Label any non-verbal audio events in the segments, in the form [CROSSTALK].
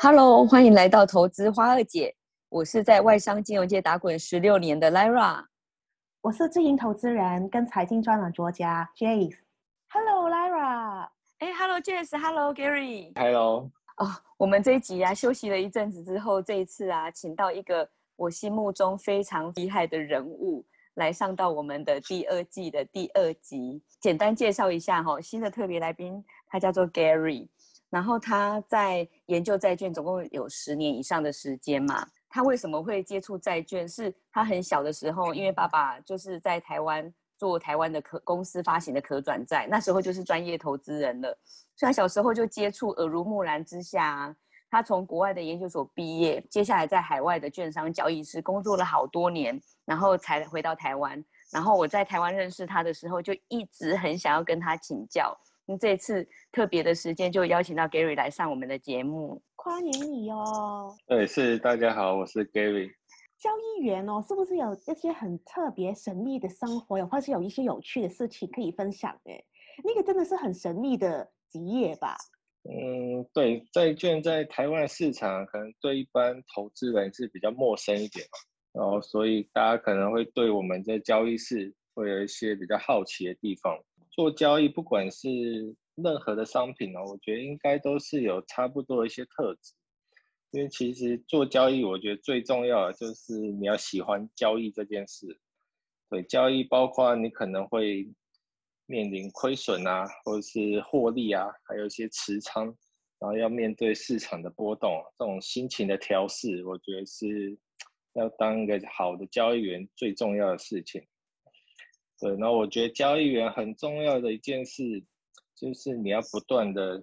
Hello，欢迎来到投资花二姐。我是在外商金融界打滚十六年的 Lyra，我是自营投资人跟财经专栏作家 Jace。Hello，Lyra。哎，Hello，Jace，Hello Gary。Hello。哦，我们这一集啊，休息了一阵子之后，这一次啊，请到一个我心目中非常厉害的人物来上到我们的第二季的第二集。简单介绍一下哈、新的特别来宾，他叫做 Gary。然后他在研究债券，总共有十年以上的时间嘛。他为什么会接触债券？是他很小的时候，因为爸爸就是在台湾做台湾的可公司发行的可转债，那时候就是专业投资人了。所以他小时候就接触，耳濡目染之下，他从国外的研究所毕业，接下来在海外的券商交易室工作了好多年，然后才回到台湾。然后我在台湾认识他的时候，就一直很想要跟他请教。那这次特别的时间，就邀请到 Gary 来上我们的节目，欢迎你哦。对，是大家好，我是 Gary。交易员哦，是不是有一些很特别神秘的生活，或是有一些有趣的事情可以分享？哎，那个真的是很神秘的职业吧？嗯，对，债券在台湾市场可能对一般投资人是比较陌生一点嘛，然后所以大家可能会对我们在交易室会有一些比较好奇的地方。做交易，不管是任何的商品哦，我觉得应该都是有差不多的一些特质。因为其实做交易，我觉得最重要的就是你要喜欢交易这件事。对，交易包括你可能会面临亏损啊，或者是获利啊，还有一些持仓，然后要面对市场的波动，这种心情的调试，我觉得是要当一个好的交易员最重要的事情。对，那我觉得交易员很重要的一件事，就是你要不断的，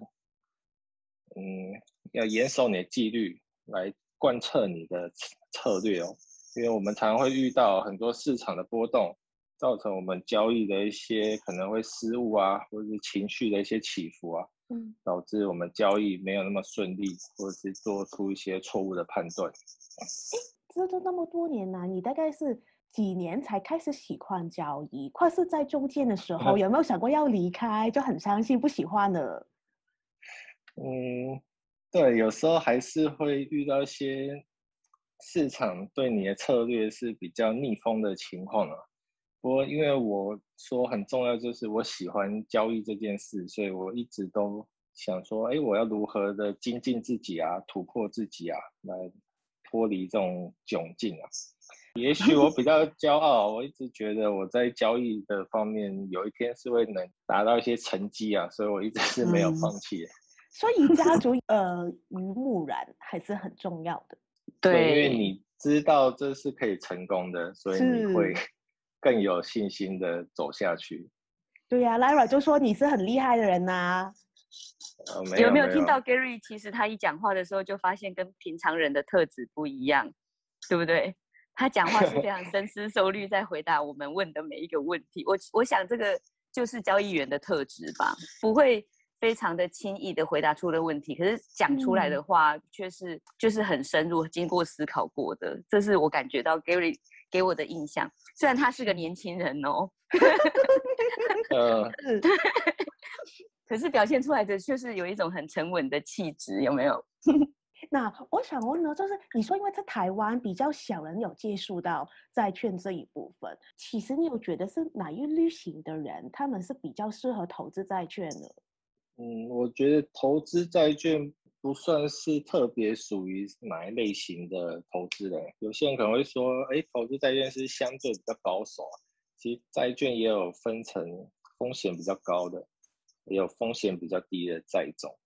嗯，要严守你的纪律，来贯彻你的策略哦。因为我们常常会遇到很多市场的波动，造成我们交易的一些可能会失误啊，或者是情绪的一些起伏啊，嗯，导致我们交易没有那么顺利，或者是做出一些错误的判断。哎，这都那么多年了，你大概是？几年才开始喜欢交易，或是在中间的时候 [LAUGHS] 有没有想过要离开？就很伤心，不喜欢了。嗯，对，有时候还是会遇到一些市场对你的策略是比较逆风的情况啊。不过因为我说很重要，就是我喜欢交易这件事，所以我一直都想说，哎，我要如何的精进自己啊，突破自己啊，来脱离这种窘境啊。也许我比较骄傲，我一直觉得我在交易的方面有一天是会能达到一些成绩啊，所以我一直是没有放弃 [LAUGHS] 所以家族耳濡目染还是很重要的。对，因为你知道这是可以成功的，所以你会更有信心的走下去。对呀、啊，Lyra 就说你是很厉害的人呐、啊。呃、没有，有没有听到 Gary？其实他一讲话的时候就发现跟平常人的特质不一样，对不对？他讲话是非常深思熟虑，在回答我们问的每一个问题。我我想这个就是交易员的特质吧，不会非常的轻易的回答出了问题，可是讲出来的话却是就是很深入、经过思考过的。这是我感觉到 Gary 给我的印象。虽然他是个年轻人哦，[LAUGHS] [LAUGHS] 可是表现出来的却是有一种很沉稳的气质，有没有？[LAUGHS] 那我想问呢，就是你说，因为在台湾比较少人有接触到债券这一部分，其实你有觉得是哪一类型的人，他们是比较适合投资债券的？嗯，我觉得投资债券不算是特别属于哪一类型的投资人。有些人可能会说，哎，投资债券是相对比较保守啊。其实债券也有分成风险比较高的，也有风险比较低的债种，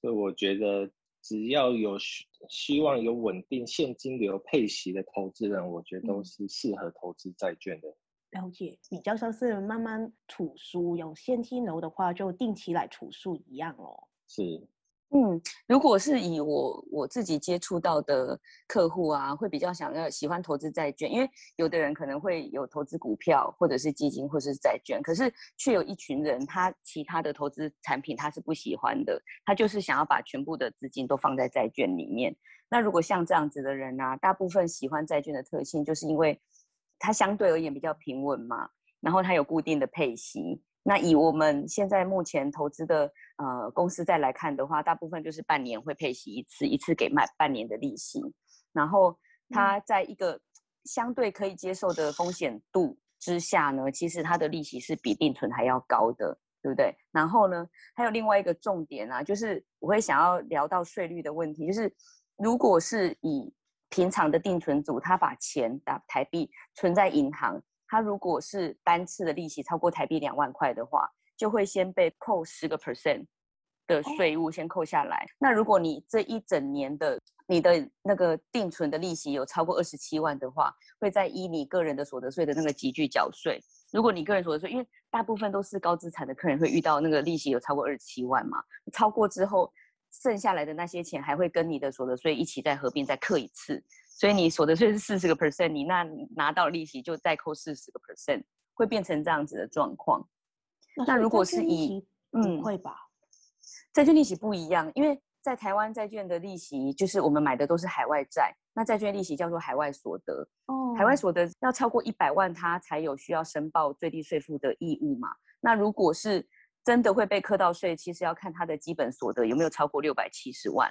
所以我觉得。只要有希希望有稳定现金流配息的投资人，我觉得都是适合投资债券的。了解，比较像是慢慢储蓄，有现金流的话，就定期来储蓄一样哦。是。嗯，如果是以我我自己接触到的客户啊，会比较想要喜欢投资债券，因为有的人可能会有投资股票，或者是基金，或者是债券，可是却有一群人，他其他的投资产品他是不喜欢的，他就是想要把全部的资金都放在债券里面。那如果像这样子的人啊，大部分喜欢债券的特性，就是因为它相对而言比较平稳嘛，然后它有固定的配息。那以我们现在目前投资的呃公司再来看的话，大部分就是半年会配息一次，一次给卖半年的利息，然后它在一个相对可以接受的风险度之下呢，其实它的利息是比定存还要高的，对不对？然后呢，还有另外一个重点啊，就是我会想要聊到税率的问题，就是如果是以平常的定存组，他把钱打台币存在银行。他如果是单次的利息超过台币两万块的话，就会先被扣十个 percent 的税务，先扣下来。Oh. 那如果你这一整年的你的那个定存的利息有超过二十七万的话，会再依你个人的所得税的那个级距缴税。如果你个人所得税，因为大部分都是高资产的客人会遇到那个利息有超过二十七万嘛，超过之后剩下来的那些钱还会跟你的所得税一起再合并再课一次。所以你所得税是四十个 percent，你那拿到利息就再扣四十个 percent，会变成这样子的状况。那如果是以嗯，会吧？债券利息不一样，因为在台湾债券的利息就是我们买的都是海外债，那债券利息叫做海外所得。哦，海外所得要超过一百万，它才有需要申报最低税负的义务嘛。那如果是真的会被课到税，其实要看它的基本所得有没有超过六百七十万。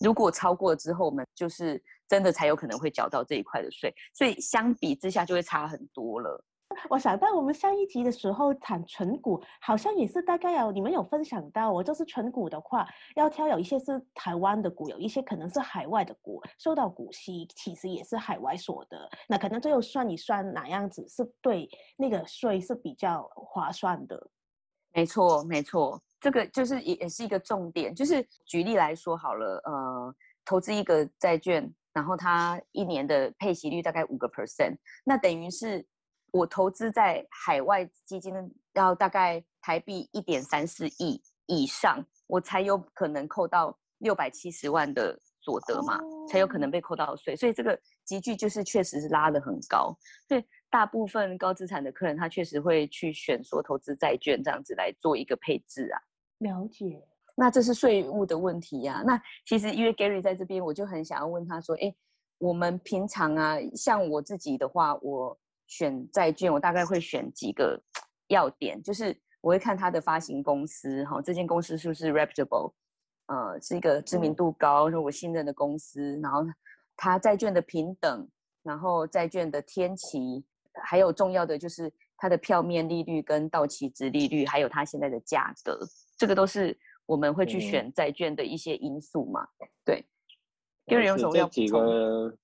如果超过之后，我们就是真的才有可能会缴到这一块的税，所以相比之下就会差很多了。我想到我们上一集的时候谈存股，好像也是大概有你们有分享到，我就是存股的话，要挑有一些是台湾的股，有一些可能是海外的股，收到股息其实也是海外所得，那可能最后算一算哪样子是对那个税是比较划算的。没错，没错。这个就是也也是一个重点，就是举例来说好了，呃，投资一个债券，然后它一年的配息率大概五个 percent，那等于是我投资在海外基金要大概台币一点三四亿以上，我才有可能扣到六百七十万的所得嘛，才有可能被扣到税，所以这个集聚就是确实是拉得很高，所以。大部分高资产的客人，他确实会去选说投资债券这样子来做一个配置啊。了解。那这是税务的问题呀、啊。那其实因为 Gary 在这边，我就很想要问他说：，哎，我们平常啊，像我自己的话，我选债券，我大概会选几个要点，就是我会看它的发行公司，哈，这间公司是不是 reputable，呃，是一个知名度高、让我信任的公司，然后它债券的平等，然后债券的天期。还有重要的就是它的票面利率跟到期值利率，还有它现在的价格，这个都是我们会去选债券的一些因素嘛。嗯、对，因为有什么要补充？这几个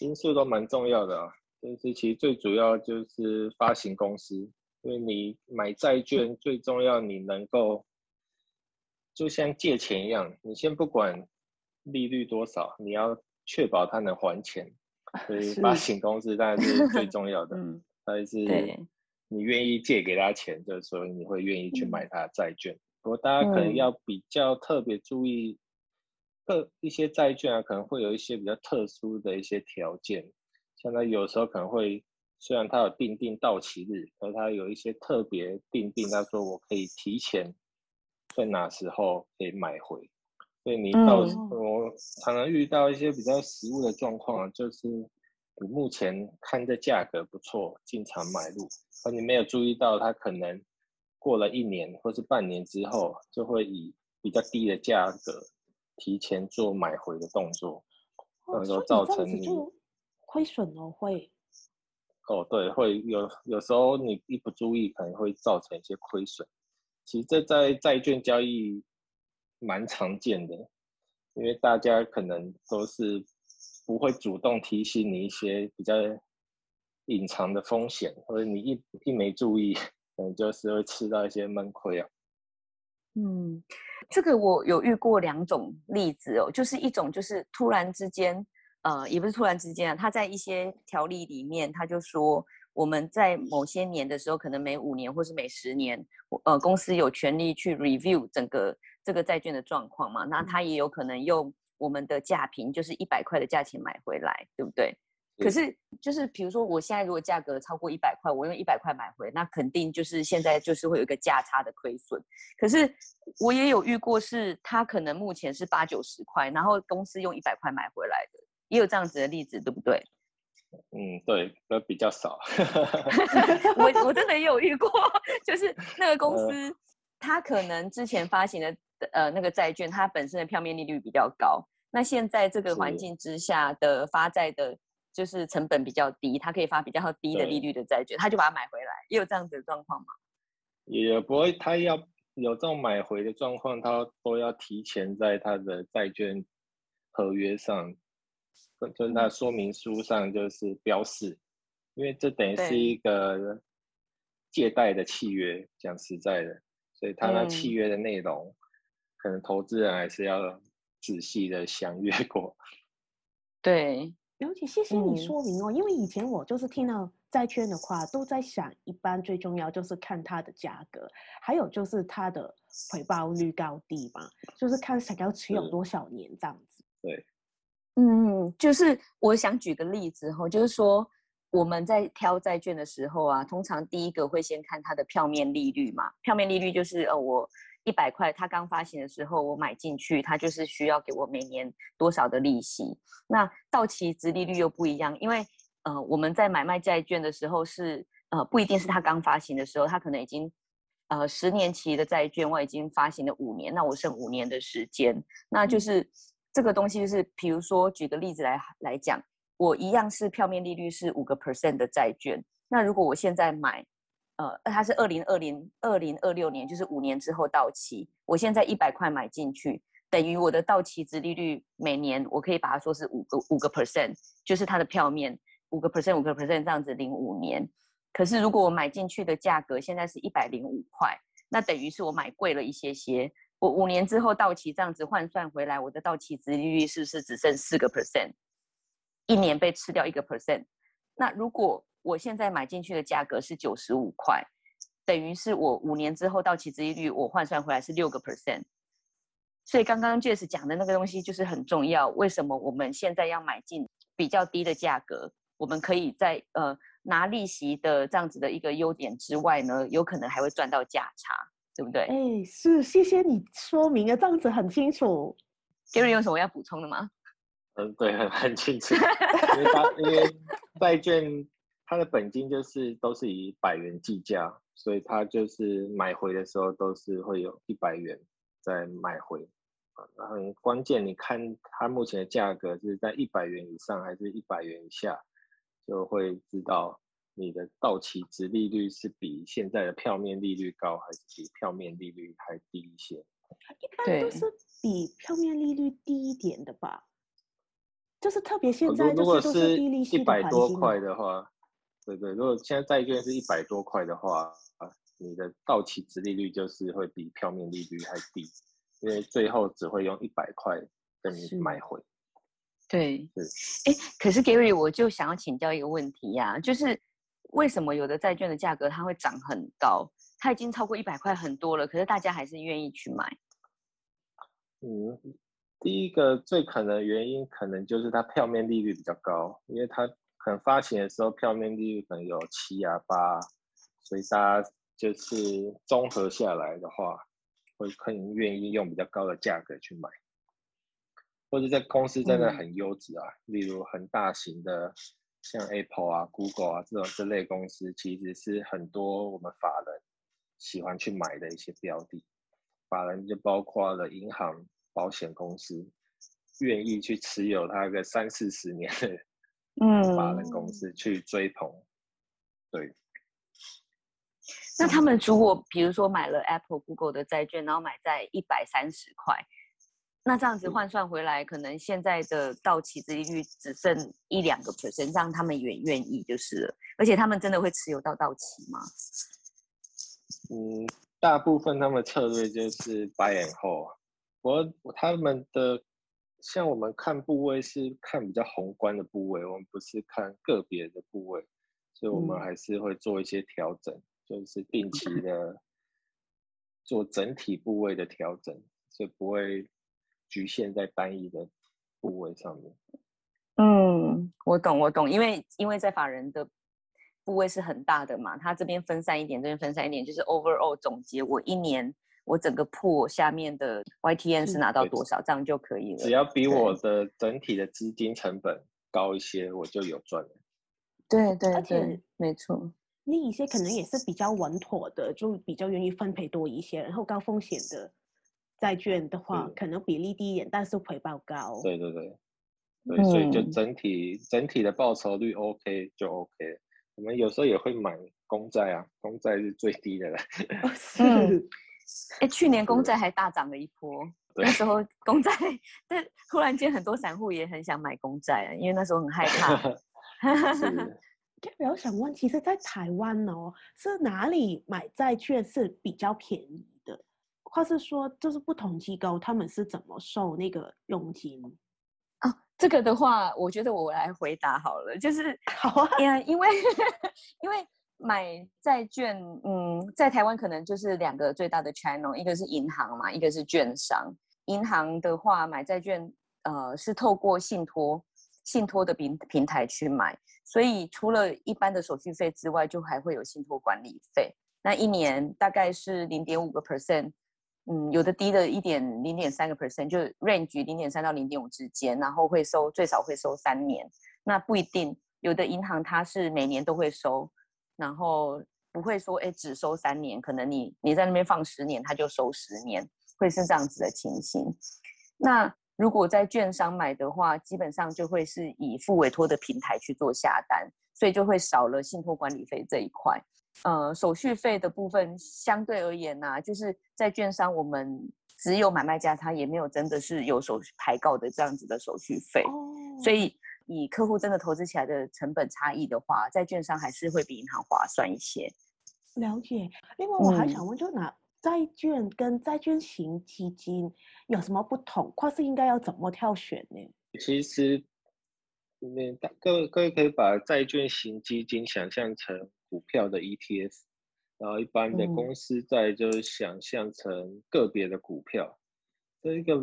因素都蛮重要的啊。就是其实最主要就是发行公司，因为你买债券最重要，你能够就像借钱一样，你先不管利率多少，你要确保它能还钱。所以发行公司当然是最重要的，[LAUGHS] 嗯，还是你愿意借给他钱，就是说你会愿意去买他的债券。不过大家可能要比较特别注意，各一些债券啊，可能会有一些比较特殊的一些条件，像它有时候可能会，虽然它有定定到期日，而它有一些特别定定，他说我可以提前在哪时候可以买回。所以你到我常常遇到一些比较实物的状况，就是你目前看这价格不错，进场买入，而你没有注意到它可能过了一年或是半年之后，就会以比较低的价格提前做买回的动作，哦、所以造成你亏损哦，会哦，对，会有有时候你一不注意，可能会造成一些亏损。其实这在债券交易。蛮常见的，因为大家可能都是不会主动提醒你一些比较隐藏的风险，或者你一一没注意，可能就是会吃到一些闷亏啊。嗯，这个我有遇过两种例子哦，就是一种就是突然之间，呃，也不是突然之间啊，他在一些条例里面他就说。我们在某些年的时候，可能每五年或是每十年，呃，公司有权利去 review 整个这个债券的状况嘛。那他也有可能用我们的价平，就是一百块的价钱买回来，对不对？可是就是比如说，我现在如果价格超过一百块，我用一百块买回，那肯定就是现在就是会有一个价差的亏损。可是我也有遇过，是他可能目前是八九十块，然后公司用一百块买回来的，也有这样子的例子，对不对？嗯，对，都比较少。[LAUGHS] 我我真的也有遇过，就是那个公司，他、呃、可能之前发行的呃那个债券，它本身的票面利率比较高。那现在这个环境之下的发债的，就是成本比较低，它可以发比较低的利率的债券，他就把它买回来，也有这样子的状况吗？也不会，他要有这种买回的状况，他都要提前在他的债券合约上，就是他说明书上就是标示，因为这等于是一个借贷的契约，讲实在的，所以他那契约的内容，嗯、可能投资人还是要。仔细的详阅过，[LAUGHS] 对，了解，谢谢你说明哦。嗯、因为以前我就是听到债券的话，都在想，一般最重要就是看它的价格，还有就是它的回报率高低嘛，就是看想要持有多少年这样子。对，嗯，就是我想举个例子哈，就是说我们在挑债券的时候啊，通常第一个会先看它的票面利率嘛，票面利率就是呃我。一百块，它刚发行的时候，我买进去，它就是需要给我每年多少的利息。那到期值利率又不一样，因为呃，我们在买卖债券的时候是呃，不一定是它刚发行的时候，它可能已经呃十年期的债券，我已经发行了五年，那我剩五年的时间，那就是这个东西就是，比如说举个例子来来讲，我一样是票面利率是五个 percent 的债券，那如果我现在买。呃，它是二零二零二零二六年，就是五年之后到期。我现在一百块买进去，等于我的到期值利率每年我可以把它说是五个五个 percent，就是它的票面五个 percent 五个 percent 这样子领五年。可是如果我买进去的价格现在是一百零五块，那等于是我买贵了一些些。我五年之后到期这样子换算回来，我的到期值利率是不是只剩四个 percent？一年被吃掉一个 percent。那如果我现在买进去的价格是九十五块，等于是我五年之后到期殖利率，我换算回来是六个 percent。所以刚刚 Jess 讲的那个东西就是很重要。为什么我们现在要买进比较低的价格？我们可以在呃拿利息的这样子的一个优点之外呢，有可能还会赚到价差，对不对？哎，是，谢谢你说明的，这样子很清楚。Gary 有什么要补充的吗？嗯，对，很很清楚，因为他因为债券。它的本金就是都是以百元计价，所以它就是买回的时候都是会有一百元再买回，啊，然后关键你看它目前的价格是在一百元以上还是一百元以下，就会知道你的到期值利率是比现在的票面利率高还是比票面利率还低一些？一般都是比票面利率低一点的吧？就是特别现在就是都是低利息的环境。如果是一百多块的话。对对，如果现在债券是一百多块的话，啊，你的到期值利率就是会比票面利率还低，因为最后只会用一百块跟你买回。对，是。哎，可是 Gary，我就想要请教一个问题呀、啊，就是为什么有的债券的价格它会涨很高？它已经超过一百块很多了，可是大家还是愿意去买？嗯，第一个最可能的原因可能就是它票面利率比较高，因为它。可能发行的时候票面利率可能有七啊八啊，所以大家就是综合下来的话，会更愿意用比较高的价格去买，或者在公司真的很优质啊，嗯、例如很大型的像 Apple 啊、Google 啊这种这类公司，其实是很多我们法人喜欢去买的一些标的，法人就包括了银行、保险公司，愿意去持有它个三四十年的。嗯，法人公司去追捧，对。那他们如果比如说买了 Apple、Google 的债券，然后买在一百三十块，那这样子换算回来，可能现在的到期殖利率只剩一两个 percent，让他们也愿意就是了。而且他们真的会持有到到期吗？嗯，大部分他们策略就是 buy and hold，我他们的。像我们看部位是看比较宏观的部位，我们不是看个别的部位，所以我们还是会做一些调整，嗯、就是定期 [LAUGHS] 的做整体部位的调整，所以不会局限在单一的部位上面。嗯，我懂，我懂，因为因为在法人的部位是很大的嘛，他这边分散一点，这边分散一点，就是 overall 总结我一年。我整个铺下面的 YTN 是拿到多少，这样就可以了。只要比我的整体的资金成本高一些，我就有赚了。对对而且对，没错。另一些可能也是比较稳妥的，就比较愿意分配多一些，然后高风险的债券的话，可能比例低一点，但是回报高。对对对，对，所以就整体、嗯、整体的报酬率 OK 就 OK。我们有时候也会买公债啊，公债是最低的了。[LAUGHS] 是，哎，去年公债还大涨了一波，那时候公债，但突然间很多散户也很想买公债啊，因为那时候很害怕。[LAUGHS] 是。我想问，[LAUGHS] 其实，在台湾哦，是哪里买债券是比较便宜的？或是说，就是不同机构他们是怎么收那个佣金？啊，这个的话，我觉得我来回答好了，就是好啊，因为 [LAUGHS] 因为买债券，嗯，在台湾可能就是两个最大的 channel，一个是银行嘛，一个是券商。银行的话，买债券，呃，是透过信托。信托的平平台去买，所以除了一般的手续费之外，就还会有信托管理费。那一年大概是零点五个 percent，嗯，有的低的一点零点三个 percent，就 range 零点三到零点五之间，然后会收最少会收三年。那不一定，有的银行它是每年都会收，然后不会说哎只收三年，可能你你在那边放十年，他就收十年，会是这样子的情形。那如果在券商买的话，基本上就会是以付委托的平台去做下单，所以就会少了信托管理费这一块。呃，手续费的部分相对而言呢、啊，就是在券商我们只有买卖价，它也没有真的是有手续抬高的这样子的手续费。哦。所以以客户真的投资起来的成本差异的话，在券商还是会比银行划算一些。了解。另外我还想问，就哪？嗯债券跟债券型基金有什么不同？或是应该要怎么挑选呢？其实，你各位各位可以把债券型基金想象成股票的 ETF，然后一般的公司债就是想象成个别的股票。这一个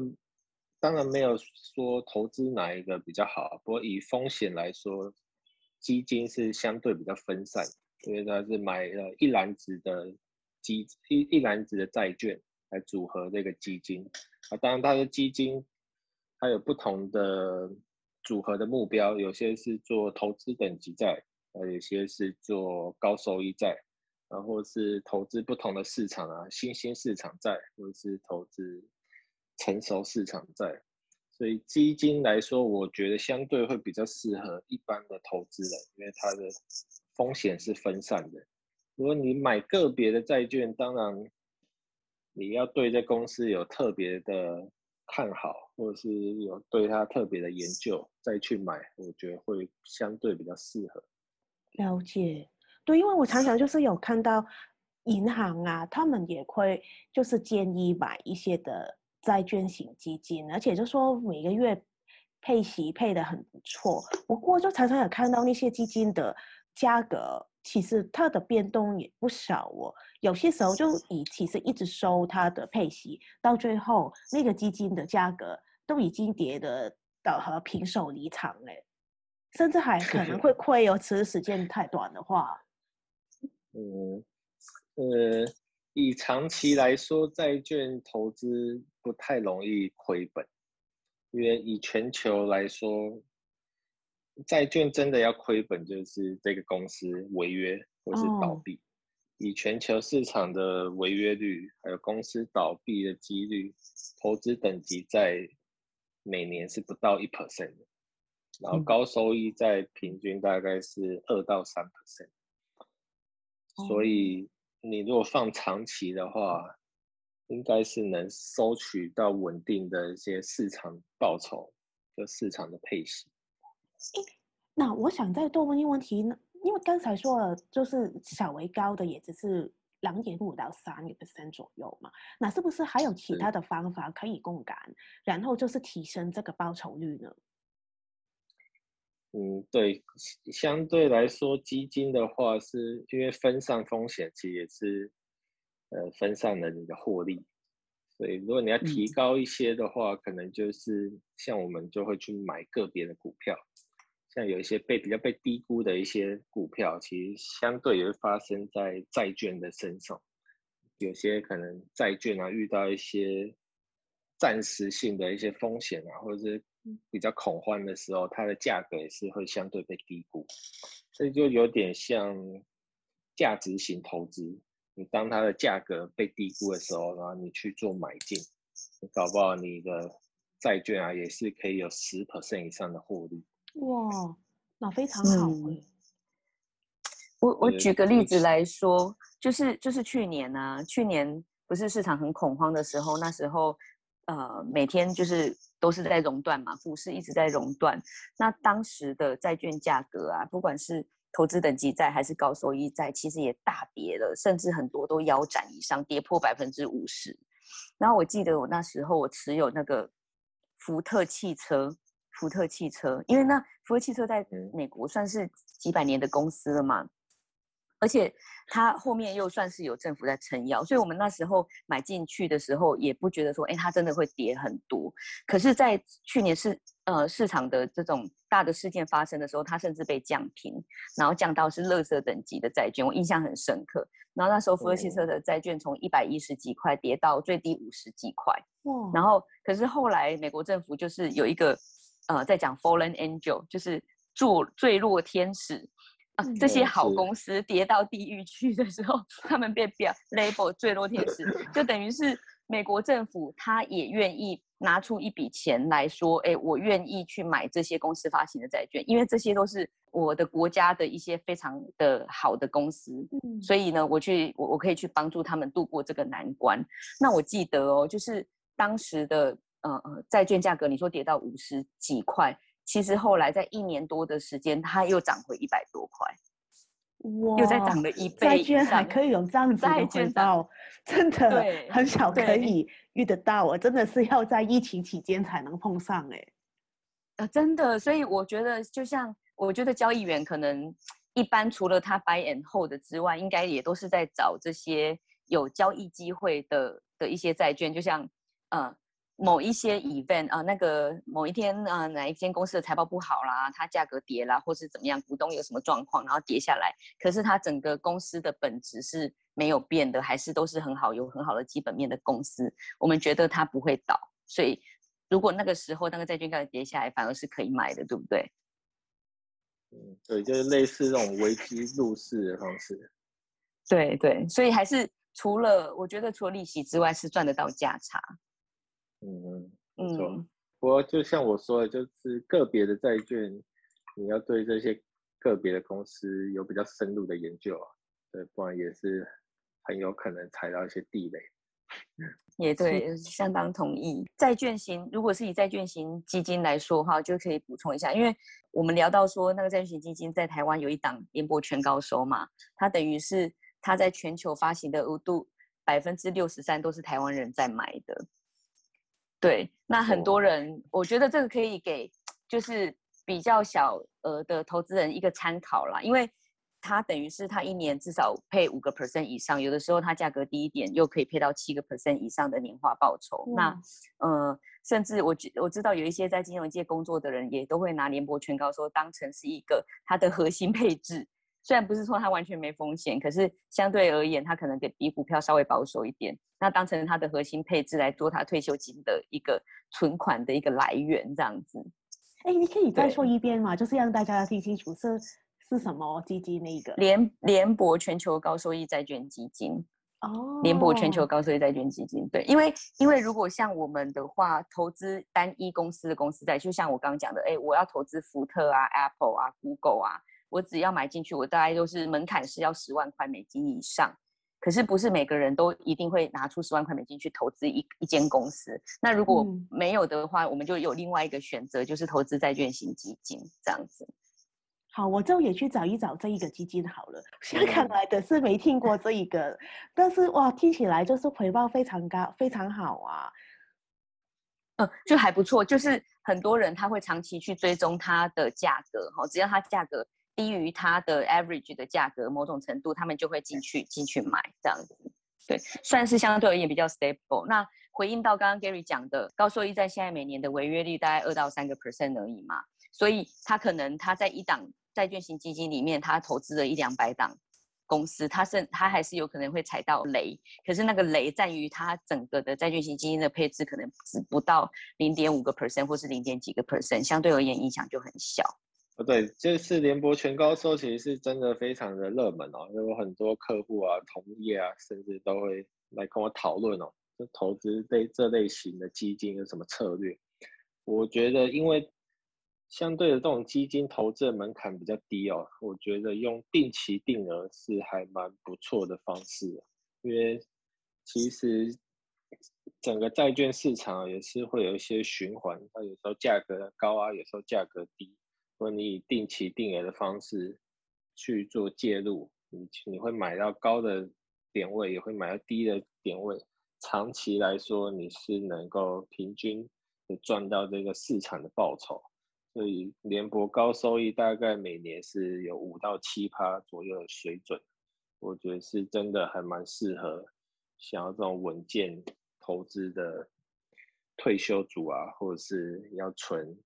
当然没有说投资哪一个比较好，不过以风险来说，基金是相对比较分散，因为它是买了一篮子的。基一一篮子的债券来组合这个基金啊，当然它的基金它有不同的组合的目标，有些是做投资等级债，啊，有些是做高收益债，然后是投资不同的市场啊，新兴市场债或者是投资成熟市场债，所以基金来说，我觉得相对会比较适合一般的投资人，因为它的风险是分散的。如果你买个别的债券，当然你要对这公司有特别的看好，或者是有对它特别的研究再去买，我觉得会相对比较适合。了解，对，因为我常常就是有看到银行啊，他们也会就是建议买一些的债券型基金，而且就说每个月配息配得很不错。不过就常常有看到那些基金的价格。其实它的变动也不少哦，有些时候就以其实一直收它的配息，到最后那个基金的价格都已经跌得到和平手离场嘞，甚至还可能会亏哦，持时间太短的话。嗯，呃，以长期来说，债券投资不太容易亏本，因为以全球来说。债券真的要亏本，就是这个公司违约或是倒闭。Oh. 以全球市场的违约率，还有公司倒闭的几率，投资等级在每年是不到一 percent 的，然后高收益在平均大概是二到三 percent。Oh. 所以你如果放长期的话，应该是能收取到稳定的一些市场报酬，就市场的配息。那我想再多问一个问题呢，因为刚才说了，就是小微高的也只是两点五到三个 percent 左右嘛。那是不是还有其他的方法可以杠杆，然后就是提升这个报酬率呢？嗯，对，相对来说，基金的话是因为分散风险，其实也是呃分散了你的获利。所以如果你要提高一些的话，嗯、可能就是像我们就会去买个别的股票。像有一些被比较被低估的一些股票，其实相对也会发生在债券的身上。有些可能债券啊遇到一些暂时性的一些风险啊，或者是比较恐慌的时候，它的价格也是会相对被低估。这就有点像价值型投资。你当它的价格被低估的时候，然后你去做买进，你搞不好你的债券啊也是可以有十 percent 以上的获利。哇，那非常好。嗯、我我举个例子来说，就是就是去年啊，去年不是市场很恐慌的时候，那时候呃每天就是都是在熔断嘛，股市一直在熔断。那当时的债券价格啊，不管是投资等级债还是高收益债，其实也大跌了，甚至很多都腰斩以上，跌破百分之五十。然后我记得我那时候我持有那个福特汽车，福特汽车，因为那福特汽车在美国算是几百年的公司了嘛。而且它后面又算是有政府在撑腰，所以我们那时候买进去的时候也不觉得说，哎，它真的会跌很多。可是，在去年市呃市场的这种大的事件发生的时候，它甚至被降平，然后降到是垃圾等级的债券，我印象很深刻。然后那时候福特汽车的债券从一百一十几块跌到最低五十几块。哇！然后可是后来美国政府就是有一个呃在讲 fallen angel，就是坠坠落天使。啊、这些好公司跌到地狱去的时候，他们被表 label 坠落天使，就等于是美国政府他也愿意拿出一笔钱来说，哎，我愿意去买这些公司发行的债券，因为这些都是我的国家的一些非常的好的公司，嗯、所以呢，我去我我可以去帮助他们度过这个难关。那我记得哦，就是当时的呃呃债券价格，你说跌到五十几块。其实后来在一年多的时间，它又涨回一百多块，哇，又再涨了一倍。债券还可以有这样子的回报，真的很少可以遇得到。我真的是要在疫情期间才能碰上哎，呃，真的。所以我觉得，就像我觉得交易员可能一般，除了他 buy and hold 之外，应该也都是在找这些有交易机会的的一些债券，就像呃。某一些 event 啊、呃，那个某一天啊、呃，哪一间公司的财报不好啦，它价格跌啦，或是怎么样，股东有什么状况，然后跌下来，可是它整个公司的本质是没有变的，还是都是很好，有很好的基本面的公司，我们觉得它不会倒，所以如果那个时候那个债券价格跌下来，反而是可以买的，对不对？嗯，对，就是类似这种危机入市的方式。对对，所以还是除了我觉得除了利息之外，是赚得到价差。嗯嗯，没错。不过就像我说的，就是个别的债券，你要对这些个别的公司有比较深入的研究啊，对，不然也是很有可能踩到一些地雷。[LAUGHS] 也对，相当同意。债券型，如果是以债券型基金来说的话，就可以补充一下，因为我们聊到说那个债券型基金在台湾有一档联博全高收嘛，它等于是它在全球发行的额度百分之六十三都是台湾人在买的。对，那很多人，oh. 我觉得这个可以给就是比较小额的投资人一个参考啦，因为它等于是它一年至少配五个 percent 以上，有的时候它价格低一点，又可以配到七个 percent 以上的年化报酬。Oh. 那呃，甚至我我知道有一些在金融界工作的人也都会拿联博全高收当成是一个它的核心配置。虽然不是说它完全没风险，可是相对而言，它可能比股票稍微保守一点。那当成它的核心配置来做它退休金的一个存款的一个来源，这样子。哎，你可以再说一遍嘛？就是让大家听清楚是是什么基金那个联联博全球高收益债券基金哦，联博全球高收益债券基金。对，因为因为如果像我们的话，投资单一公司的公司债，就像我刚刚讲的，哎，我要投资福特啊、Apple 啊、Google 啊。我只要买进去，我大概就是门槛是要十万块美金以上。可是不是每个人都一定会拿出十万块美金去投资一一间公司。那如果没有的话，嗯、我们就有另外一个选择，就是投资债券型基金这样子。好，我就也去找一找这一个基金好了。香港来的是没听过这一个，嗯、但是哇，听起来就是回报非常高，非常好啊。嗯，就还不错。就是很多人他会长期去追踪它的价格，哈，只要它价格。低于它的 average 的价格，某种程度他们就会进去进去买这样子，对，算是相对而言比较 stable。那回应到刚刚 Gary 讲的，高收益债现在每年的违约率大概二到三个 percent 而已嘛，所以他可能他在一档债券型基金里面，他投资了一两百档公司，他是他还是有可能会踩到雷，可是那个雷在于他整个的债券型基金的配置可能只不到零点五个 percent 或是零点几个 percent，相对而言影响就很小。不，对，这次联博全高收其实是真的非常的热门哦，有很多客户啊、同业啊，甚至都会来跟我讨论哦，就投资这这类型的基金有什么策略？我觉得，因为相对的这种基金投资的门槛比较低哦，我觉得用定期定额是还蛮不错的方式，因为其实整个债券市场也是会有一些循环，它有时候价格高啊，有时候价格低。如果你以定期定额的方式去做介入，你你会买到高的点位，也会买到低的点位。长期来说，你是能够平均的赚到这个市场的报酬。所以联博高收益大概每年是有五到七趴左右的水准，我觉得是真的还蛮适合想要这种稳健投资的退休族啊，或者是要存。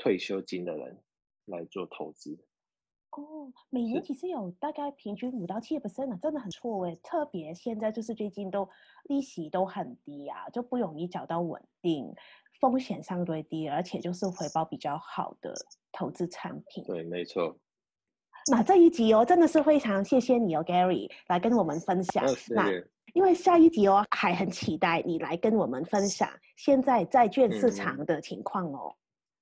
退休金的人来做投资哦，每年其实有大概平均五到七个 percent 啊，真的很错哎。特别现在就是最近都利息都很低啊，就不容易找到稳定，风险相对低，而且就是回报比较好的投资产品。对，没错。那这一集哦，真的是非常谢谢你哦，Gary 来跟我们分享。那因为下一集哦，还很期待你来跟我们分享现在债券市场的情况哦。嗯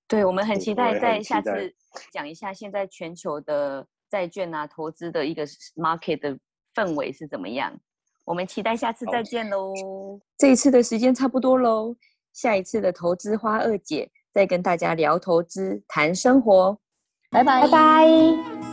对，我们很期待在下次讲一下现在全球的债券啊投资的一个 market 的氛围是怎么样。我们期待下次再见喽。这一次的时间差不多喽，下一次的投资花二姐再跟大家聊投资谈生活，拜拜拜拜。